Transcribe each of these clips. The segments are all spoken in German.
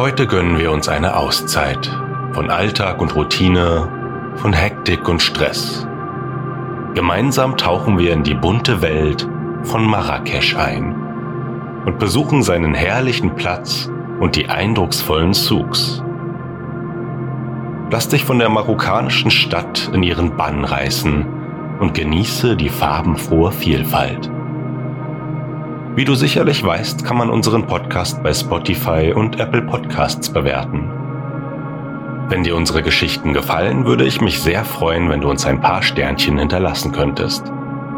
Heute gönnen wir uns eine Auszeit von Alltag und Routine, von Hektik und Stress. Gemeinsam tauchen wir in die bunte Welt von Marrakesch ein und besuchen seinen herrlichen Platz und die eindrucksvollen Souks. Lass dich von der marokkanischen Stadt in ihren Bann reißen und genieße die farbenfrohe Vielfalt. Wie du sicherlich weißt, kann man unseren Podcast bei Spotify und Apple Podcasts bewerten. Wenn dir unsere Geschichten gefallen, würde ich mich sehr freuen, wenn du uns ein paar Sternchen hinterlassen könntest.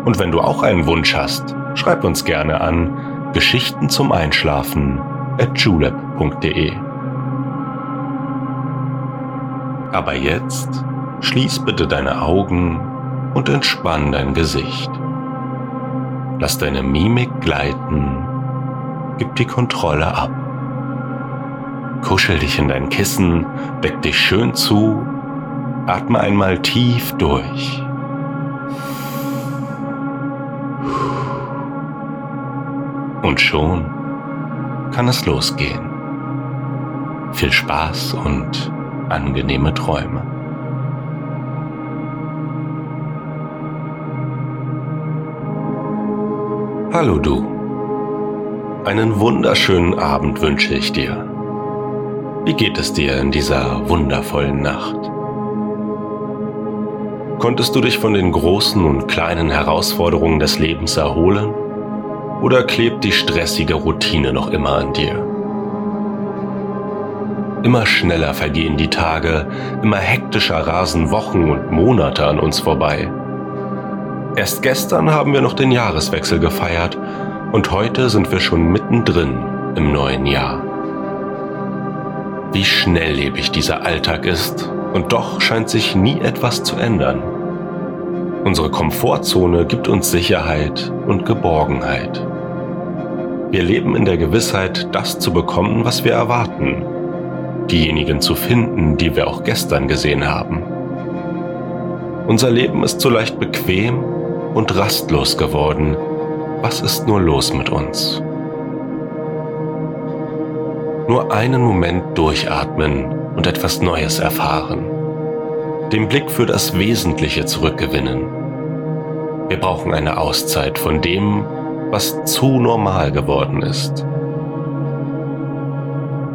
Und wenn du auch einen Wunsch hast, schreib uns gerne an Geschichten zum Einschlafen at julep.de. Aber jetzt schließ bitte deine Augen und entspann dein Gesicht. Lass deine Mimik gleiten. Gib die Kontrolle ab. Kuschel dich in dein Kissen, deck dich schön zu, atme einmal tief durch. Und schon kann es losgehen. Viel Spaß und angenehme Träume. Hallo du. Einen wunderschönen Abend wünsche ich dir. Wie geht es dir in dieser wundervollen Nacht? Konntest du dich von den großen und kleinen Herausforderungen des Lebens erholen? Oder klebt die stressige Routine noch immer an dir? Immer schneller vergehen die Tage, immer hektischer rasen Wochen und Monate an uns vorbei. Erst gestern haben wir noch den Jahreswechsel gefeiert und heute sind wir schon mittendrin im neuen Jahr. Wie schnelllebig dieser Alltag ist und doch scheint sich nie etwas zu ändern. Unsere Komfortzone gibt uns Sicherheit und Geborgenheit. Wir leben in der Gewissheit, das zu bekommen, was wir erwarten, diejenigen zu finden, die wir auch gestern gesehen haben. Unser Leben ist so leicht bequem und rastlos geworden. Was ist nur los mit uns? Nur einen Moment durchatmen und etwas Neues erfahren. Den Blick für das Wesentliche zurückgewinnen. Wir brauchen eine Auszeit von dem, was zu normal geworden ist.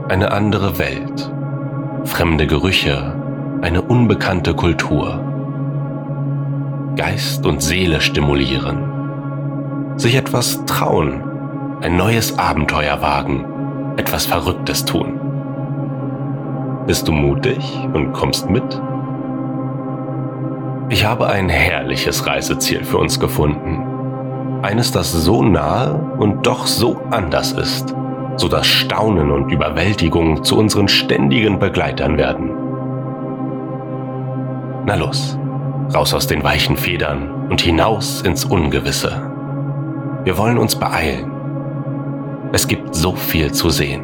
Eine andere Welt, fremde Gerüche, eine unbekannte Kultur. Geist und Seele stimulieren. Sich etwas trauen, ein neues Abenteuer wagen, etwas Verrücktes tun. Bist du mutig und kommst mit? Ich habe ein herrliches Reiseziel für uns gefunden. Eines, das so nahe und doch so anders ist, so dass Staunen und Überwältigung zu unseren ständigen Begleitern werden. Na los, raus aus den weichen Federn und hinaus ins Ungewisse. Wir wollen uns beeilen. Es gibt so viel zu sehen.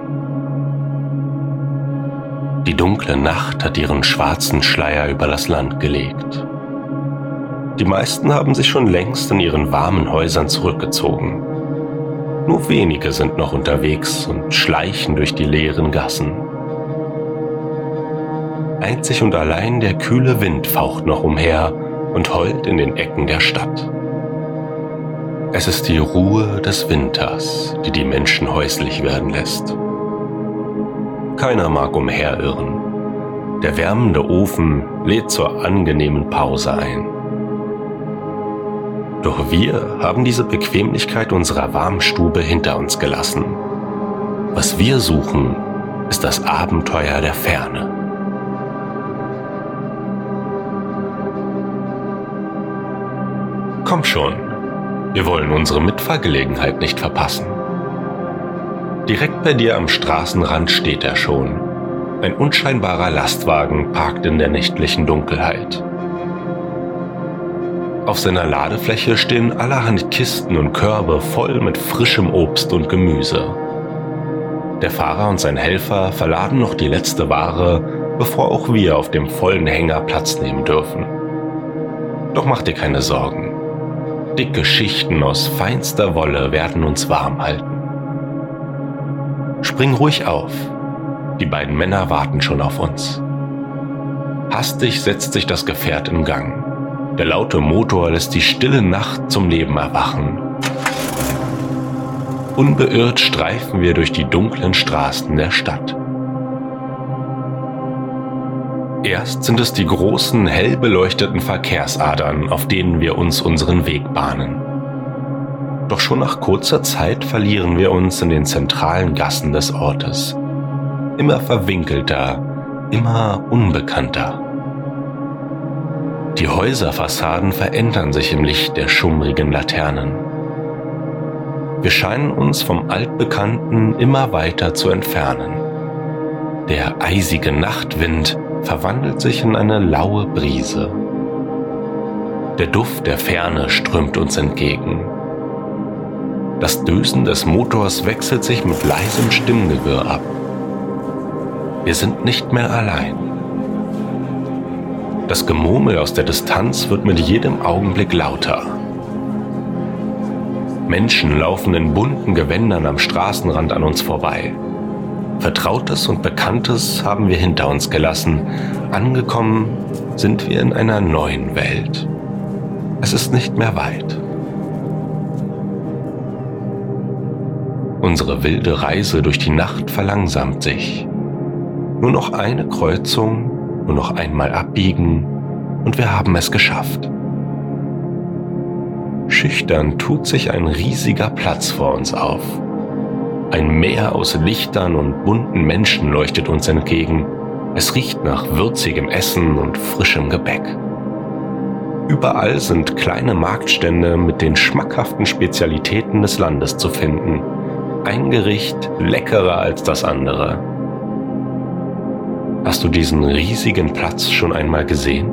Die dunkle Nacht hat ihren schwarzen Schleier über das Land gelegt. Die meisten haben sich schon längst in ihren warmen Häusern zurückgezogen. Nur wenige sind noch unterwegs und schleichen durch die leeren Gassen. Einzig und allein der kühle Wind faucht noch umher und heult in den Ecken der Stadt. Es ist die Ruhe des Winters, die die Menschen häuslich werden lässt. Keiner mag umherirren. Der wärmende Ofen lädt zur angenehmen Pause ein. Doch wir haben diese Bequemlichkeit unserer Warmstube hinter uns gelassen. Was wir suchen, ist das Abenteuer der Ferne. Komm schon, wir wollen unsere Mitfahrgelegenheit nicht verpassen. Direkt bei dir am Straßenrand steht er schon. Ein unscheinbarer Lastwagen parkt in der nächtlichen Dunkelheit. Auf seiner Ladefläche stehen allerhand Kisten und Körbe voll mit frischem Obst und Gemüse. Der Fahrer und sein Helfer verladen noch die letzte Ware, bevor auch wir auf dem vollen Hänger Platz nehmen dürfen. Doch mach dir keine Sorgen. Dicke Schichten aus feinster Wolle werden uns warm halten. Spring ruhig auf. Die beiden Männer warten schon auf uns. Hastig setzt sich das Gefährt in Gang. Der laute Motor lässt die stille Nacht zum Leben erwachen. Unbeirrt streifen wir durch die dunklen Straßen der Stadt. Erst sind es die großen, hell beleuchteten Verkehrsadern, auf denen wir uns unseren Weg bahnen. Doch schon nach kurzer Zeit verlieren wir uns in den zentralen Gassen des Ortes. Immer verwinkelter, immer unbekannter. Die Häuserfassaden verändern sich im Licht der schummrigen Laternen. Wir scheinen uns vom Altbekannten immer weiter zu entfernen. Der eisige Nachtwind verwandelt sich in eine laue Brise. Der Duft der Ferne strömt uns entgegen. Das Dösen des Motors wechselt sich mit leisem Stimmgewirr ab. Wir sind nicht mehr allein. Das Gemurmel aus der Distanz wird mit jedem Augenblick lauter. Menschen laufen in bunten Gewändern am Straßenrand an uns vorbei. Vertrautes und Bekanntes haben wir hinter uns gelassen. Angekommen sind wir in einer neuen Welt. Es ist nicht mehr weit. Unsere wilde Reise durch die Nacht verlangsamt sich. Nur noch eine Kreuzung nur noch einmal abbiegen und wir haben es geschafft. Schüchtern tut sich ein riesiger Platz vor uns auf. Ein Meer aus Lichtern und bunten Menschen leuchtet uns entgegen. Es riecht nach würzigem Essen und frischem Gebäck. Überall sind kleine Marktstände mit den schmackhaften Spezialitäten des Landes zu finden. Ein Gericht leckerer als das andere. Hast du diesen riesigen Platz schon einmal gesehen?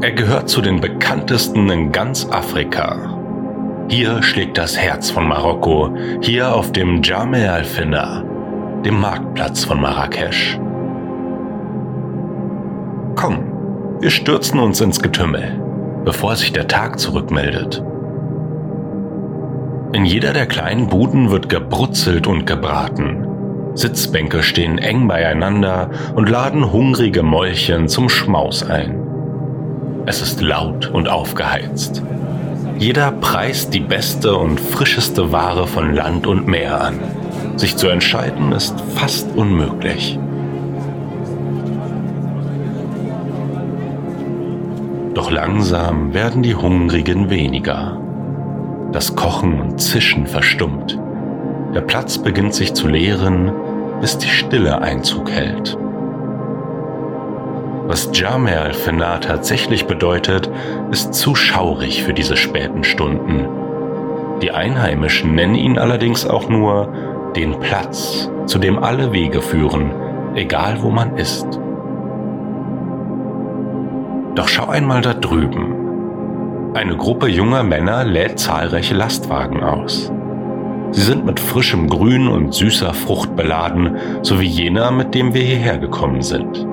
Er gehört zu den bekanntesten in ganz Afrika. Hier schlägt das Herz von Marokko, hier auf dem Jame al-Fina, dem Marktplatz von Marrakesch. Komm, wir stürzen uns ins Getümmel, bevor sich der Tag zurückmeldet. In jeder der kleinen Buden wird gebrutzelt und gebraten. Sitzbänke stehen eng beieinander und laden hungrige Mäulchen zum Schmaus ein. Es ist laut und aufgeheizt. Jeder preist die beste und frischeste Ware von Land und Meer an. Sich zu entscheiden ist fast unmöglich. Doch langsam werden die Hungrigen weniger. Das Kochen und Zischen verstummt. Der Platz beginnt sich zu leeren, bis die Stille Einzug hält. Was Jamel al-Fena tatsächlich bedeutet, ist zu schaurig für diese späten Stunden. Die Einheimischen nennen ihn allerdings auch nur den Platz, zu dem alle Wege führen, egal wo man ist. Doch schau einmal da drüben. Eine Gruppe junger Männer lädt zahlreiche Lastwagen aus. Sie sind mit frischem Grün und süßer Frucht beladen, so wie jener, mit dem wir hierher gekommen sind.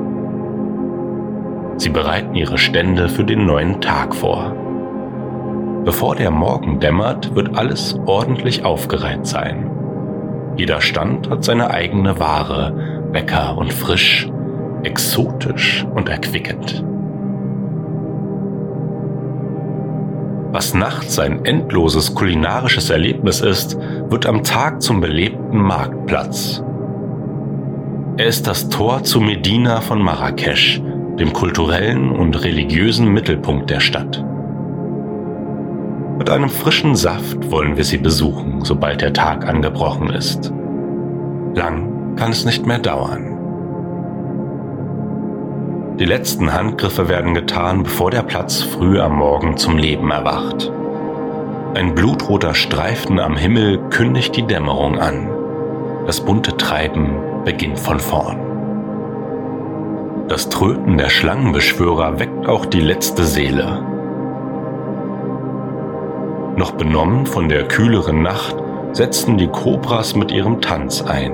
Sie bereiten ihre Stände für den neuen Tag vor. Bevor der Morgen dämmert, wird alles ordentlich aufgereiht sein. Jeder Stand hat seine eigene Ware, lecker und frisch, exotisch und erquickend. Was nachts ein endloses kulinarisches Erlebnis ist, wird am Tag zum belebten Marktplatz. Er ist das Tor zu Medina von Marrakesch, dem kulturellen und religiösen Mittelpunkt der Stadt. Mit einem frischen Saft wollen wir sie besuchen, sobald der Tag angebrochen ist. Lang kann es nicht mehr dauern. Die letzten Handgriffe werden getan, bevor der Platz früh am Morgen zum Leben erwacht. Ein blutroter Streifen am Himmel kündigt die Dämmerung an. Das bunte Treiben beginnt von vorn. Das Tröten der Schlangenbeschwörer weckt auch die letzte Seele. Noch benommen von der kühleren Nacht setzten die Kobras mit ihrem Tanz ein.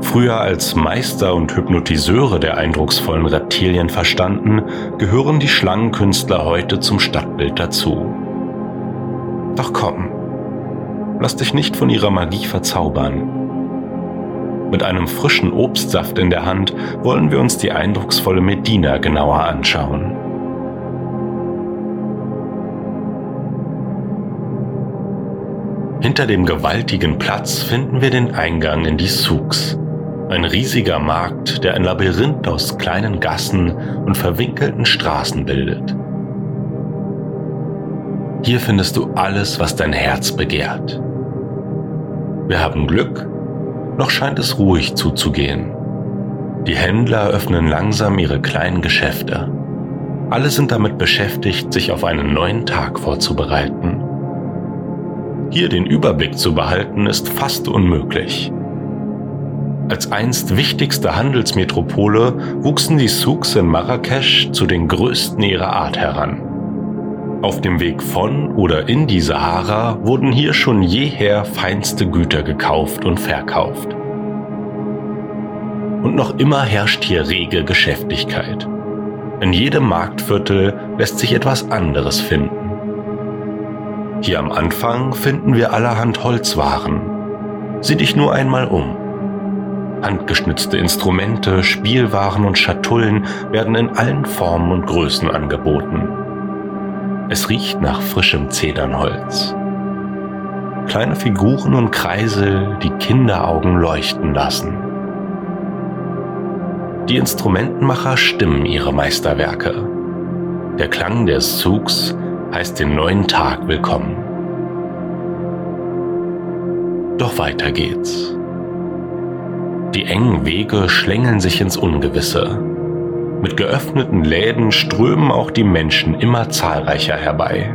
Früher als Meister und Hypnotiseure der eindrucksvollen Reptilien verstanden, gehören die Schlangenkünstler heute zum Stadtbild dazu. Doch komm, lass dich nicht von ihrer Magie verzaubern. Mit einem frischen Obstsaft in der Hand wollen wir uns die eindrucksvolle Medina genauer anschauen. Hinter dem gewaltigen Platz finden wir den Eingang in die Souks, ein riesiger Markt, der ein Labyrinth aus kleinen Gassen und verwinkelten Straßen bildet. Hier findest du alles, was dein Herz begehrt. Wir haben Glück noch scheint es ruhig zuzugehen. Die Händler öffnen langsam ihre kleinen Geschäfte. Alle sind damit beschäftigt, sich auf einen neuen Tag vorzubereiten. Hier den Überblick zu behalten, ist fast unmöglich. Als einst wichtigste Handelsmetropole wuchsen die Souks in Marrakesch zu den größten ihrer Art heran. Auf dem Weg von oder in die Sahara wurden hier schon jeher feinste Güter gekauft und verkauft. Und noch immer herrscht hier rege Geschäftigkeit. In jedem Marktviertel lässt sich etwas anderes finden. Hier am Anfang finden wir allerhand Holzwaren. Sieh dich nur einmal um. Handgeschnitzte Instrumente, Spielwaren und Schatullen werden in allen Formen und Größen angeboten. Es riecht nach frischem Zedernholz. Kleine Figuren und Kreise, die Kinderaugen leuchten lassen. Die Instrumentenmacher stimmen ihre Meisterwerke. Der Klang des Zugs heißt den neuen Tag willkommen. Doch weiter geht's. Die engen Wege schlängeln sich ins Ungewisse. Mit geöffneten Läden strömen auch die Menschen immer zahlreicher herbei.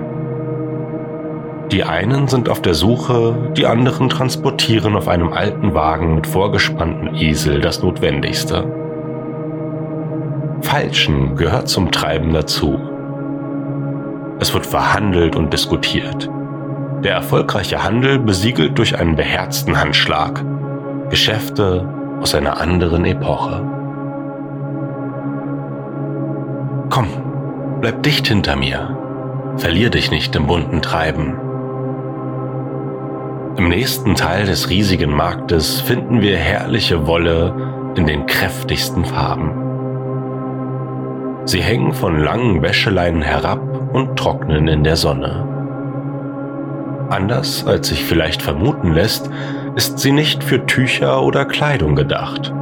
Die einen sind auf der Suche, die anderen transportieren auf einem alten Wagen mit vorgespannten Esel das Notwendigste. Falschen gehört zum Treiben dazu. Es wird verhandelt und diskutiert. Der erfolgreiche Handel besiegelt durch einen beherzten Handschlag. Geschäfte aus einer anderen Epoche. Bleib dicht hinter mir. Verlier dich nicht im bunten Treiben. Im nächsten Teil des riesigen Marktes finden wir herrliche Wolle in den kräftigsten Farben. Sie hängen von langen Wäscheleinen herab und trocknen in der Sonne. Anders als sich vielleicht vermuten lässt, ist sie nicht für Tücher oder Kleidung gedacht.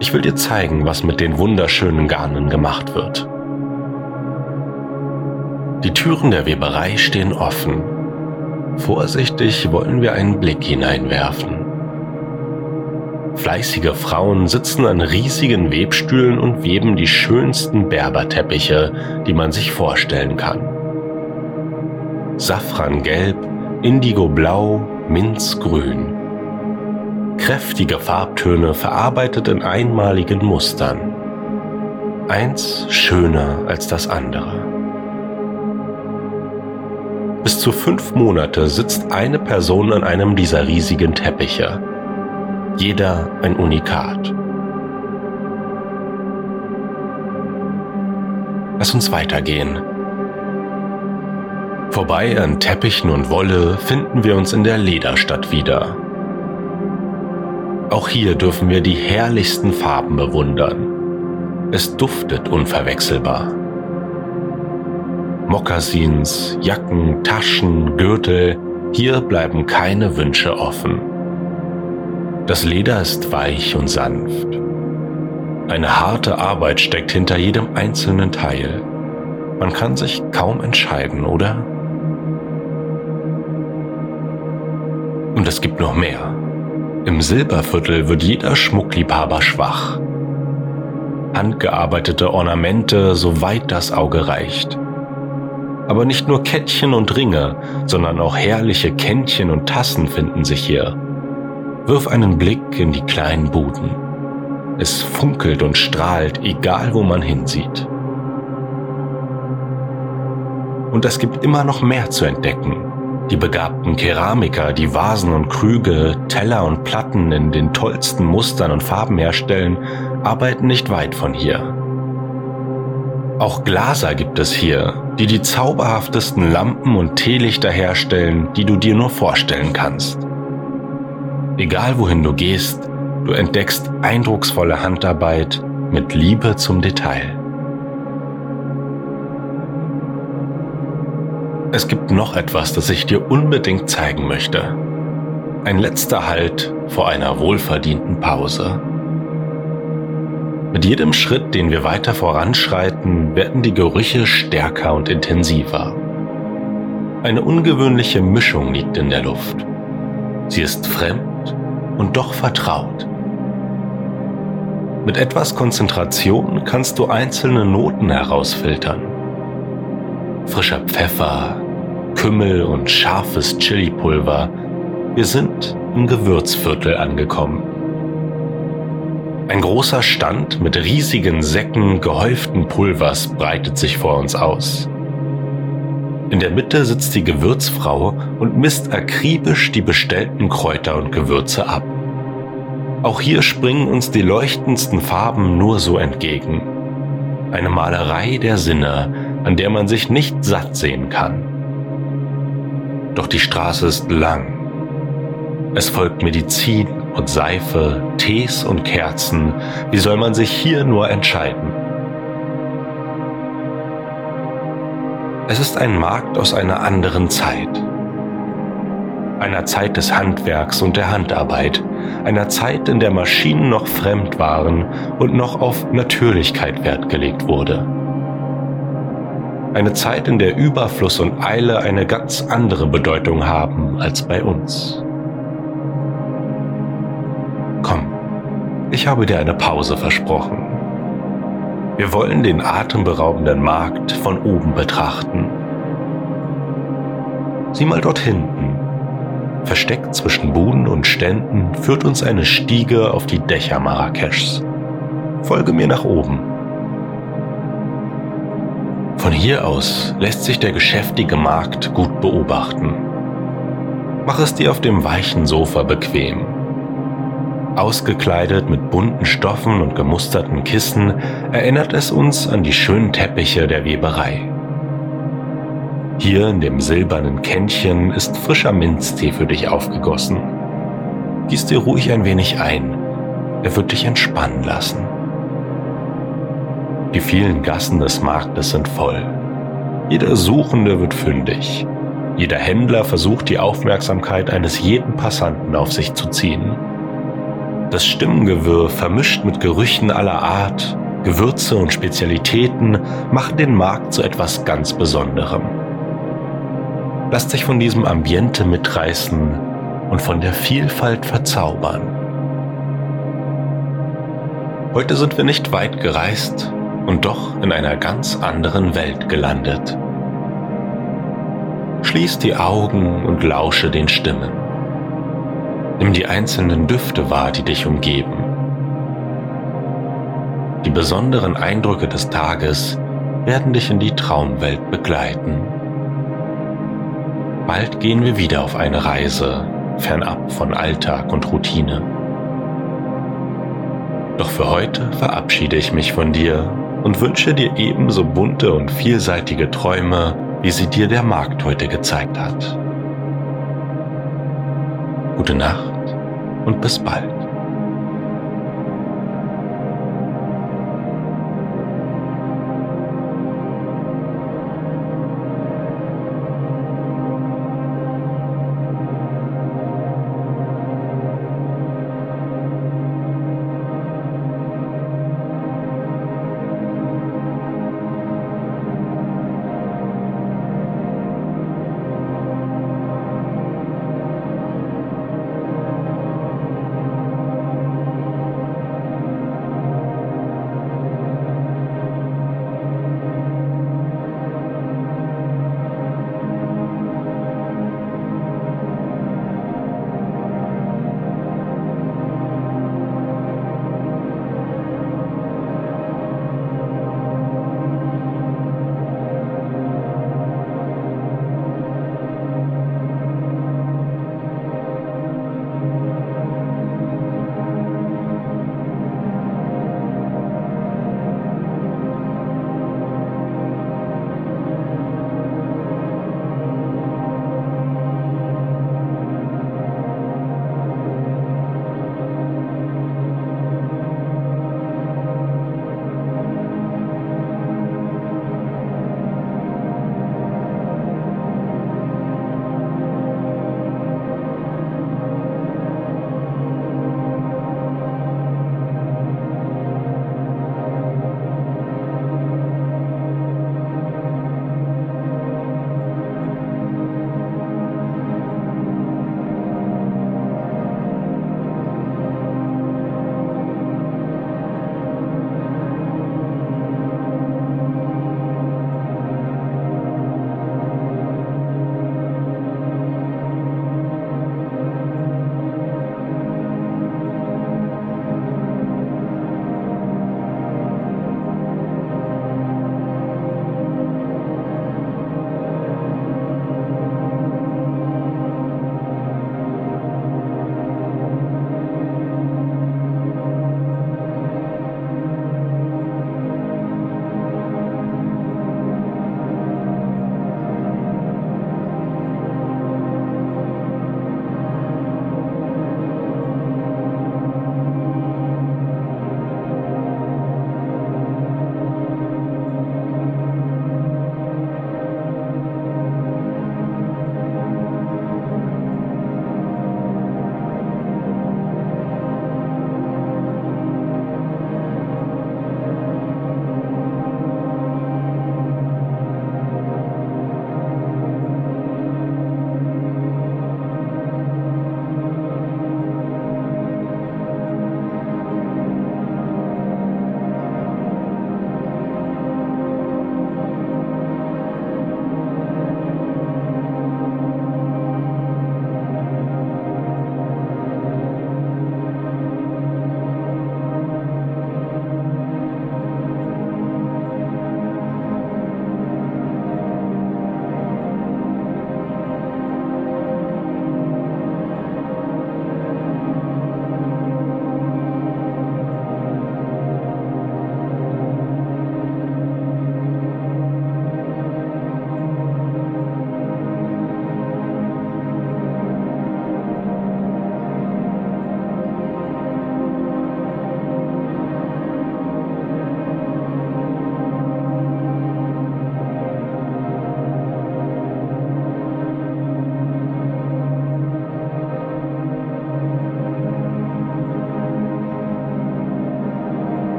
Ich will dir zeigen, was mit den wunderschönen Garnen gemacht wird. Die Türen der Weberei stehen offen. Vorsichtig wollen wir einen Blick hineinwerfen. Fleißige Frauen sitzen an riesigen Webstühlen und weben die schönsten Berberteppiche, die man sich vorstellen kann. Safrangelb, Indigoblau, Minzgrün kräftige Farbtöne verarbeitet in einmaligen Mustern. Eins schöner als das andere. Bis zu fünf Monate sitzt eine Person an einem dieser riesigen Teppiche. Jeder ein Unikat. Lass uns weitergehen. Vorbei an Teppichen und Wolle finden wir uns in der Lederstadt wieder. Auch hier dürfen wir die herrlichsten Farben bewundern. Es duftet unverwechselbar. Mokassins, Jacken, Taschen, Gürtel, hier bleiben keine Wünsche offen. Das Leder ist weich und sanft. Eine harte Arbeit steckt hinter jedem einzelnen Teil. Man kann sich kaum entscheiden, oder? Und es gibt noch mehr. Im Silberviertel wird jeder Schmuckliebhaber schwach. Handgearbeitete Ornamente, soweit das Auge reicht. Aber nicht nur Kettchen und Ringe, sondern auch herrliche Kännchen und Tassen finden sich hier. Wirf einen Blick in die kleinen Buden. Es funkelt und strahlt, egal wo man hinsieht. Und es gibt immer noch mehr zu entdecken. Die begabten Keramiker, die Vasen und Krüge, Teller und Platten in den tollsten Mustern und Farben herstellen, arbeiten nicht weit von hier. Auch Glaser gibt es hier, die die zauberhaftesten Lampen und Teelichter herstellen, die du dir nur vorstellen kannst. Egal wohin du gehst, du entdeckst eindrucksvolle Handarbeit mit Liebe zum Detail. Es gibt noch etwas, das ich dir unbedingt zeigen möchte. Ein letzter Halt vor einer wohlverdienten Pause. Mit jedem Schritt, den wir weiter voranschreiten, werden die Gerüche stärker und intensiver. Eine ungewöhnliche Mischung liegt in der Luft. Sie ist fremd und doch vertraut. Mit etwas Konzentration kannst du einzelne Noten herausfiltern. Frischer Pfeffer, Kümmel und scharfes Chilipulver. Wir sind im Gewürzviertel angekommen. Ein großer Stand mit riesigen Säcken gehäuften Pulvers breitet sich vor uns aus. In der Mitte sitzt die Gewürzfrau und misst akribisch die bestellten Kräuter und Gewürze ab. Auch hier springen uns die leuchtendsten Farben nur so entgegen. Eine Malerei der Sinne, an der man sich nicht satt sehen kann. Doch die Straße ist lang. Es folgt Medizin und Seife, Tees und Kerzen. Wie soll man sich hier nur entscheiden? Es ist ein Markt aus einer anderen Zeit. Einer Zeit des Handwerks und der Handarbeit, einer Zeit, in der Maschinen noch fremd waren und noch auf Natürlichkeit Wert gelegt wurde. Eine Zeit, in der Überfluss und Eile eine ganz andere Bedeutung haben als bei uns. Ich habe dir eine Pause versprochen. Wir wollen den atemberaubenden Markt von oben betrachten. Sieh mal dort hinten. Versteckt zwischen Buden und Ständen führt uns eine Stiege auf die Dächer Marrakeschs. Folge mir nach oben. Von hier aus lässt sich der geschäftige Markt gut beobachten. Mach es dir auf dem weichen Sofa bequem Ausgekleidet mit bunten Stoffen und gemusterten Kissen erinnert es uns an die schönen Teppiche der Weberei. Hier in dem silbernen Kännchen ist frischer Minztee für dich aufgegossen. Gieß dir ruhig ein wenig ein, er wird dich entspannen lassen. Die vielen Gassen des Marktes sind voll. Jeder Suchende wird fündig. Jeder Händler versucht die Aufmerksamkeit eines jeden Passanten auf sich zu ziehen. Das Stimmengewirr, vermischt mit Gerüchen aller Art, Gewürze und Spezialitäten, machen den Markt zu etwas ganz Besonderem. Lass dich von diesem Ambiente mitreißen und von der Vielfalt verzaubern. Heute sind wir nicht weit gereist und doch in einer ganz anderen Welt gelandet. Schließ die Augen und lausche den Stimmen. Nimm die einzelnen Düfte wahr, die dich umgeben. Die besonderen Eindrücke des Tages werden dich in die Traumwelt begleiten. Bald gehen wir wieder auf eine Reise, fernab von Alltag und Routine. Doch für heute verabschiede ich mich von dir und wünsche dir ebenso bunte und vielseitige Träume, wie sie dir der Markt heute gezeigt hat. Gute Nacht und bis bald.